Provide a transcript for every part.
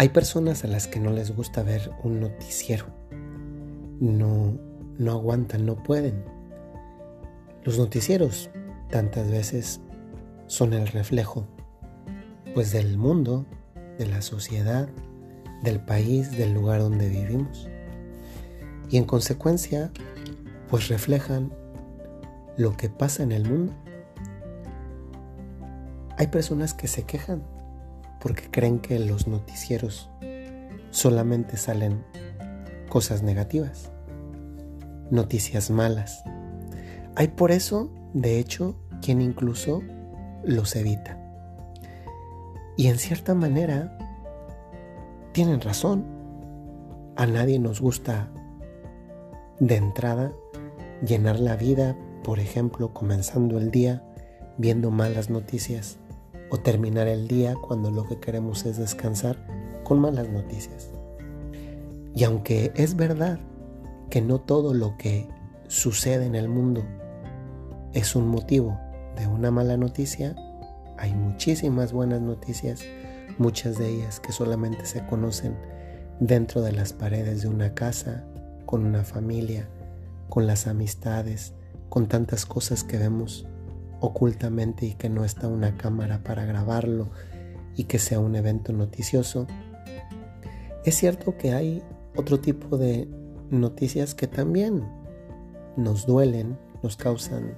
Hay personas a las que no les gusta ver un noticiero. No, no aguantan, no pueden. Los noticieros tantas veces son el reflejo pues del mundo, de la sociedad, del país, del lugar donde vivimos. Y en consecuencia, pues reflejan lo que pasa en el mundo. Hay personas que se quejan porque creen que los noticieros solamente salen cosas negativas, noticias malas. Hay por eso, de hecho, quien incluso los evita. Y en cierta manera, tienen razón. A nadie nos gusta de entrada llenar la vida, por ejemplo, comenzando el día viendo malas noticias o terminar el día cuando lo que queremos es descansar con malas noticias. Y aunque es verdad que no todo lo que sucede en el mundo es un motivo de una mala noticia, hay muchísimas buenas noticias, muchas de ellas que solamente se conocen dentro de las paredes de una casa, con una familia, con las amistades, con tantas cosas que vemos ocultamente y que no está una cámara para grabarlo y que sea un evento noticioso. Es cierto que hay otro tipo de noticias que también nos duelen, nos causan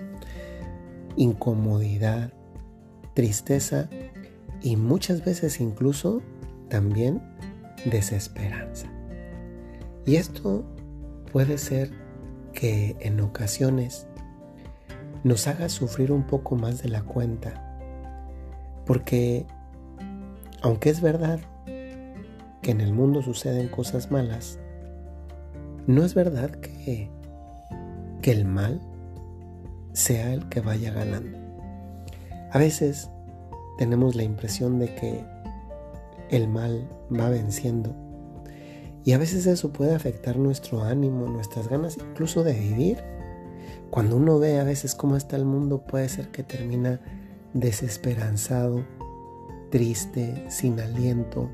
incomodidad, tristeza y muchas veces incluso también desesperanza. Y esto puede ser que en ocasiones nos haga sufrir un poco más de la cuenta. Porque, aunque es verdad que en el mundo suceden cosas malas, no es verdad que, que el mal sea el que vaya ganando. A veces tenemos la impresión de que el mal va venciendo y a veces eso puede afectar nuestro ánimo, nuestras ganas incluso de vivir cuando uno ve a veces cómo está el mundo, puede ser que termina desesperanzado, triste, sin aliento,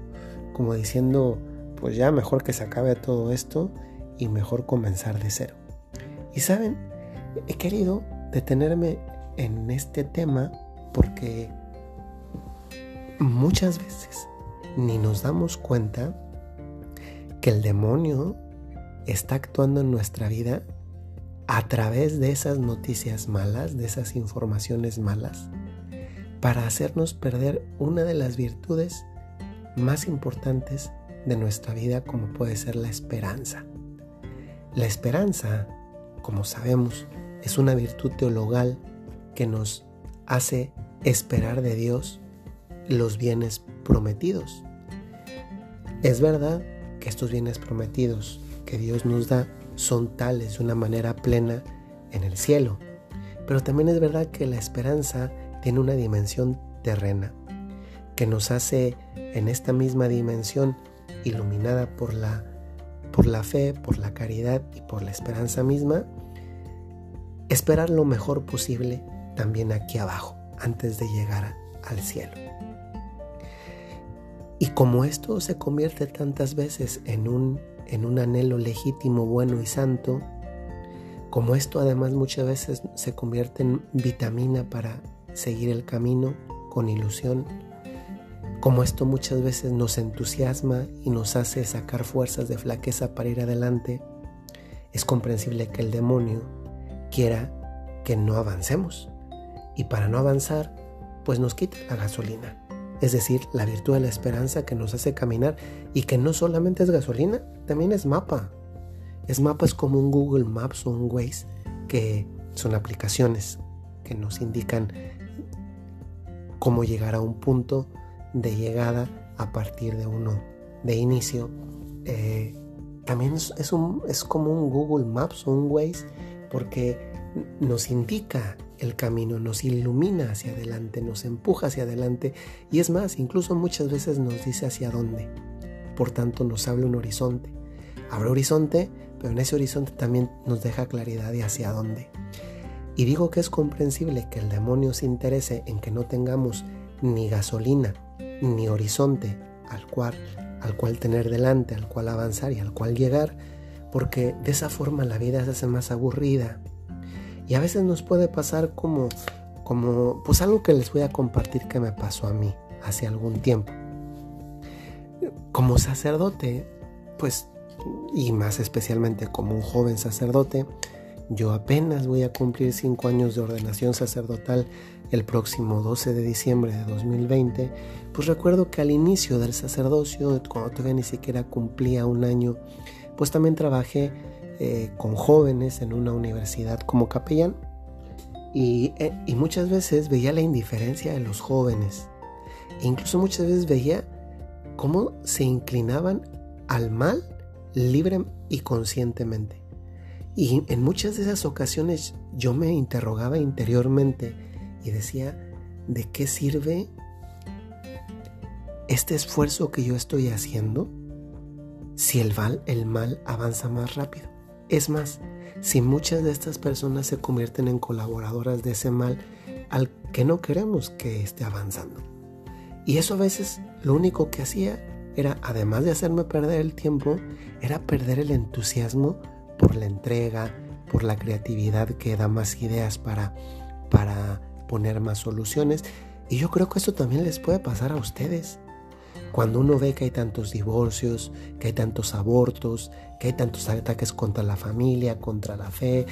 como diciendo, pues ya mejor que se acabe todo esto y mejor comenzar de cero. Y saben, he querido detenerme en este tema porque muchas veces ni nos damos cuenta que el demonio está actuando en nuestra vida a través de esas noticias malas, de esas informaciones malas, para hacernos perder una de las virtudes más importantes de nuestra vida como puede ser la esperanza. La esperanza, como sabemos, es una virtud teologal que nos hace esperar de Dios los bienes prometidos. Es verdad que estos bienes prometidos que Dios nos da son tales de una manera plena en el cielo. Pero también es verdad que la esperanza tiene una dimensión terrena, que nos hace en esta misma dimensión, iluminada por la, por la fe, por la caridad y por la esperanza misma, esperar lo mejor posible también aquí abajo, antes de llegar al cielo. Y como esto se convierte tantas veces en un en un anhelo legítimo, bueno y santo, como esto además muchas veces se convierte en vitamina para seguir el camino con ilusión, como esto muchas veces nos entusiasma y nos hace sacar fuerzas de flaqueza para ir adelante, es comprensible que el demonio quiera que no avancemos. Y para no avanzar, pues nos quita la gasolina es decir, la virtud de la esperanza que nos hace caminar y que no solamente es gasolina, también es mapa. Es mapa es como un Google Maps o un Waze, que son aplicaciones que nos indican cómo llegar a un punto de llegada a partir de uno de inicio. Eh, también es, un, es como un Google Maps o un Waze porque nos indica el camino, nos ilumina hacia adelante, nos empuja hacia adelante y es más, incluso muchas veces nos dice hacia dónde. Por tanto, nos habla un horizonte. Habrá horizonte, pero en ese horizonte también nos deja claridad de hacia dónde. Y digo que es comprensible que el demonio se interese en que no tengamos ni gasolina ni horizonte al cual, al cual tener delante, al cual avanzar y al cual llegar, porque de esa forma la vida se hace más aburrida. Y a veces nos puede pasar como, como, pues algo que les voy a compartir que me pasó a mí hace algún tiempo. Como sacerdote, pues, y más especialmente como un joven sacerdote, yo apenas voy a cumplir cinco años de ordenación sacerdotal el próximo 12 de diciembre de 2020, pues recuerdo que al inicio del sacerdocio, cuando todavía ni siquiera cumplía un año, pues también trabajé eh, con jóvenes en una universidad como capellán y, eh, y, muchas veces veía la indiferencia de los jóvenes. E incluso muchas veces veía cómo se inclinaban al mal libre y conscientemente. Y en muchas de esas ocasiones yo me interrogaba interiormente y decía, ¿de qué sirve este esfuerzo que yo estoy haciendo si el mal, el mal avanza más rápido? Es más, si muchas de estas personas se convierten en colaboradoras de ese mal al que no queremos que esté avanzando. Y eso a veces lo único que hacía era, además de hacerme perder el tiempo, era perder el entusiasmo por la entrega, por la creatividad que da más ideas para, para poner más soluciones. Y yo creo que eso también les puede pasar a ustedes. Cuando uno ve que hay tantos divorcios, que hay tantos abortos, que hay tantos ataques contra la familia, contra la fe,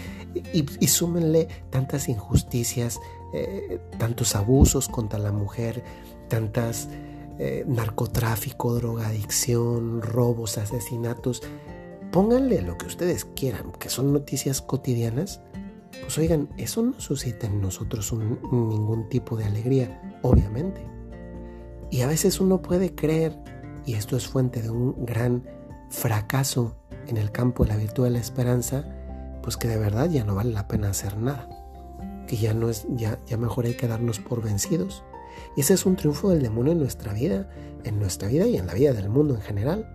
y, súmenle tantas injusticias, eh, tantos abusos contra la mujer, tantas eh, narcotráfico, drogadicción, robos, asesinatos, pónganle lo que ustedes quieran, que son noticias cotidianas, pues oigan, eso no suscita en nosotros ningún tipo de alegría, obviamente. Y a veces uno puede creer, y esto es fuente de un gran fracaso en el campo de la virtud de la esperanza, pues que de verdad ya no vale la pena hacer nada. Que ya no es, ya, ya mejor hay que darnos por vencidos. Y ese es un triunfo del demonio en nuestra vida, en nuestra vida y en la vida del mundo en general.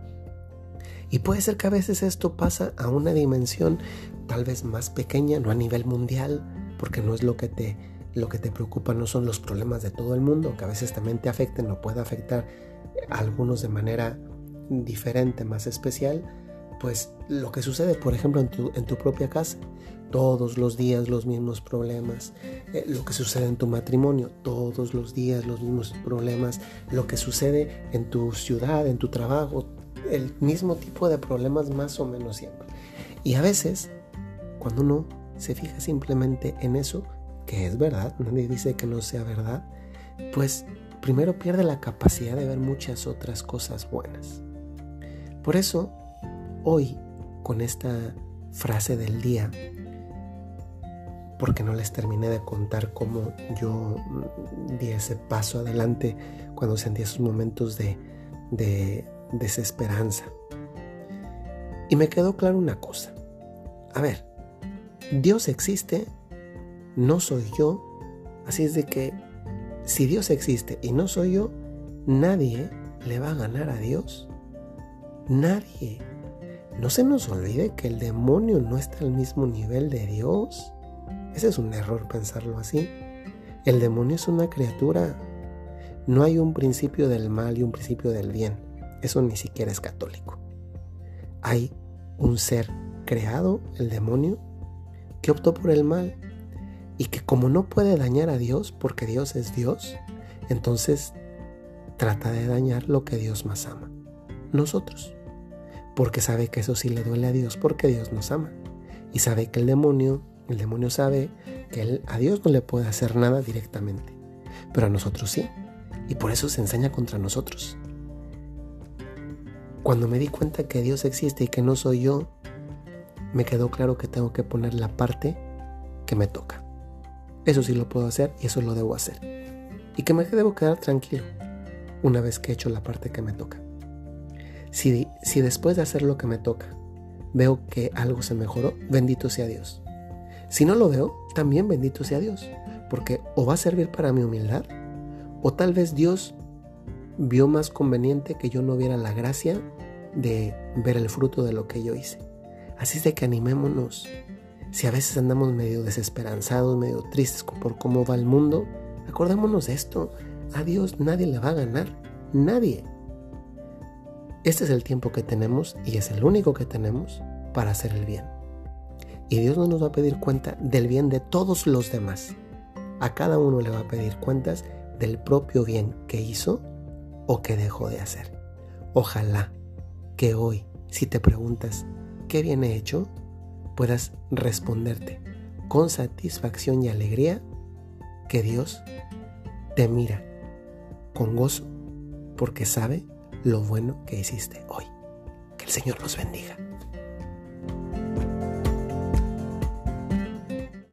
Y puede ser que a veces esto pasa a una dimensión tal vez más pequeña, no a nivel mundial, porque no es lo que te, lo que te preocupa, no son los problemas de todo el mundo, que a veces también te afecten o puede afectar a algunos de manera diferente, más especial, pues lo que sucede, por ejemplo, en tu, en tu propia casa, todos los días los mismos problemas, eh, lo que sucede en tu matrimonio, todos los días los mismos problemas, lo que sucede en tu ciudad, en tu trabajo, el mismo tipo de problemas más o menos siempre. Y a veces cuando uno se fija simplemente en eso, que es verdad, nadie dice que no sea verdad, pues primero pierde la capacidad de ver muchas otras cosas buenas. Por eso, hoy, con esta frase del día, porque no les terminé de contar cómo yo di ese paso adelante cuando sentí esos momentos de, de desesperanza. Y me quedó claro una cosa. A ver, Dios existe, no soy yo. Así es de que si Dios existe y no soy yo, nadie le va a ganar a Dios. Nadie. No se nos olvide que el demonio no está al mismo nivel de Dios. Ese es un error pensarlo así. El demonio es una criatura. No hay un principio del mal y un principio del bien. Eso ni siquiera es católico. Hay un ser creado, el demonio, que optó por el mal y que como no puede dañar a Dios porque Dios es Dios, entonces trata de dañar lo que Dios más ama, nosotros, porque sabe que eso sí le duele a Dios porque Dios nos ama y sabe que el demonio, el demonio sabe que a Dios no le puede hacer nada directamente, pero a nosotros sí, y por eso se enseña contra nosotros. Cuando me di cuenta que Dios existe y que no soy yo, me quedó claro que tengo que poner la parte que me toca. Eso sí lo puedo hacer y eso lo debo hacer. Y que me debo quedar tranquilo una vez que he hecho la parte que me toca. Si, si después de hacer lo que me toca veo que algo se mejoró, bendito sea Dios. Si no lo veo, también bendito sea Dios, porque o va a servir para mi humildad, o tal vez Dios vio más conveniente que yo no viera la gracia de ver el fruto de lo que yo hice. Así es de que animémonos. Si a veces andamos medio desesperanzados, medio tristes por cómo va el mundo, acordémonos de esto. A Dios nadie le va a ganar. Nadie. Este es el tiempo que tenemos y es el único que tenemos para hacer el bien. Y Dios no nos va a pedir cuenta del bien de todos los demás. A cada uno le va a pedir cuentas del propio bien que hizo o que dejó de hacer. Ojalá que hoy, si te preguntas qué bien he hecho, puedas responderte con satisfacción y alegría que Dios te mira con gozo porque sabe lo bueno que hiciste hoy. Que el Señor los bendiga.